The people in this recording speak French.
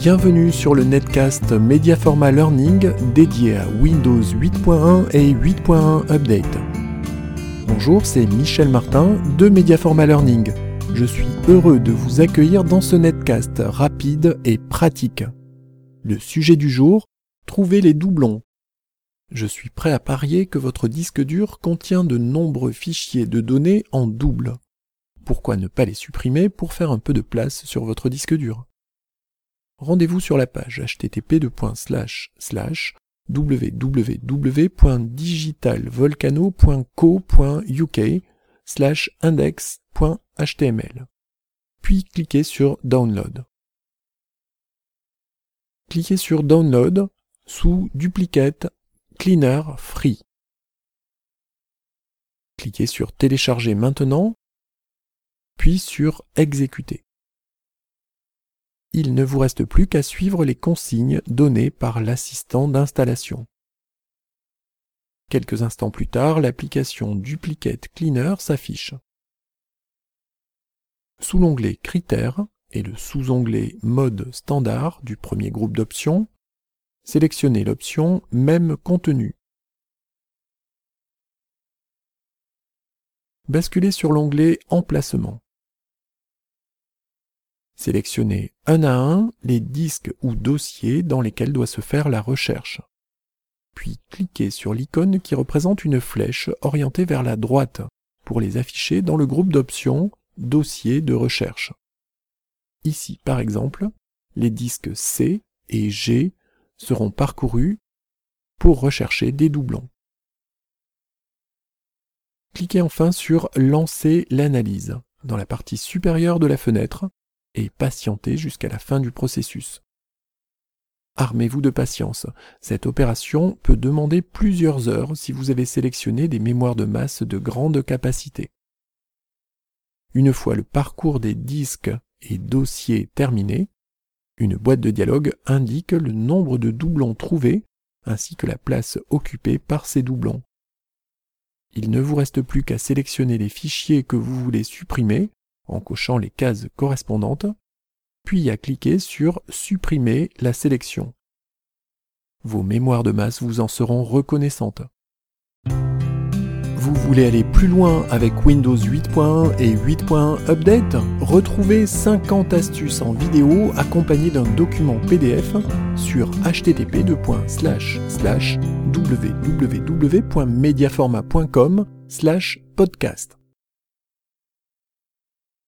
Bienvenue sur le netcast Mediaforma Learning dédié à Windows 8.1 et 8.1 Update. Bonjour, c'est Michel Martin de Mediaforma Learning. Je suis heureux de vous accueillir dans ce netcast rapide et pratique. Le sujet du jour, trouver les doublons. Je suis prêt à parier que votre disque dur contient de nombreux fichiers de données en double. Pourquoi ne pas les supprimer pour faire un peu de place sur votre disque dur? Rendez-vous sur la page http www.digitalvolcano.co.uk slash index.html. Puis cliquez sur Download. Cliquez sur Download sous Duplicate Cleaner Free. Cliquez sur Télécharger maintenant, puis sur Exécuter il ne vous reste plus qu'à suivre les consignes données par l'assistant d'installation. Quelques instants plus tard, l'application Duplicate Cleaner s'affiche. Sous l'onglet Critères et le sous-onglet Mode standard du premier groupe d'options, sélectionnez l'option Même contenu. Basculez sur l'onglet Emplacement. Sélectionnez un à un les disques ou dossiers dans lesquels doit se faire la recherche. Puis cliquez sur l'icône qui représente une flèche orientée vers la droite pour les afficher dans le groupe d'options Dossiers de recherche. Ici, par exemple, les disques C et G seront parcourus pour rechercher des doublons. Cliquez enfin sur Lancer l'analyse dans la partie supérieure de la fenêtre et patientez jusqu'à la fin du processus. Armez-vous de patience. Cette opération peut demander plusieurs heures si vous avez sélectionné des mémoires de masse de grande capacité. Une fois le parcours des disques et dossiers terminé, une boîte de dialogue indique le nombre de doublons trouvés ainsi que la place occupée par ces doublons. Il ne vous reste plus qu'à sélectionner les fichiers que vous voulez supprimer en cochant les cases correspondantes, puis à cliquer sur Supprimer la sélection. Vos mémoires de masse vous en seront reconnaissantes. Vous voulez aller plus loin avec Windows 8.1 et 8.1 Update? Retrouvez 50 astuces en vidéo accompagnées d'un document PDF sur http www.mediaforma.com podcast.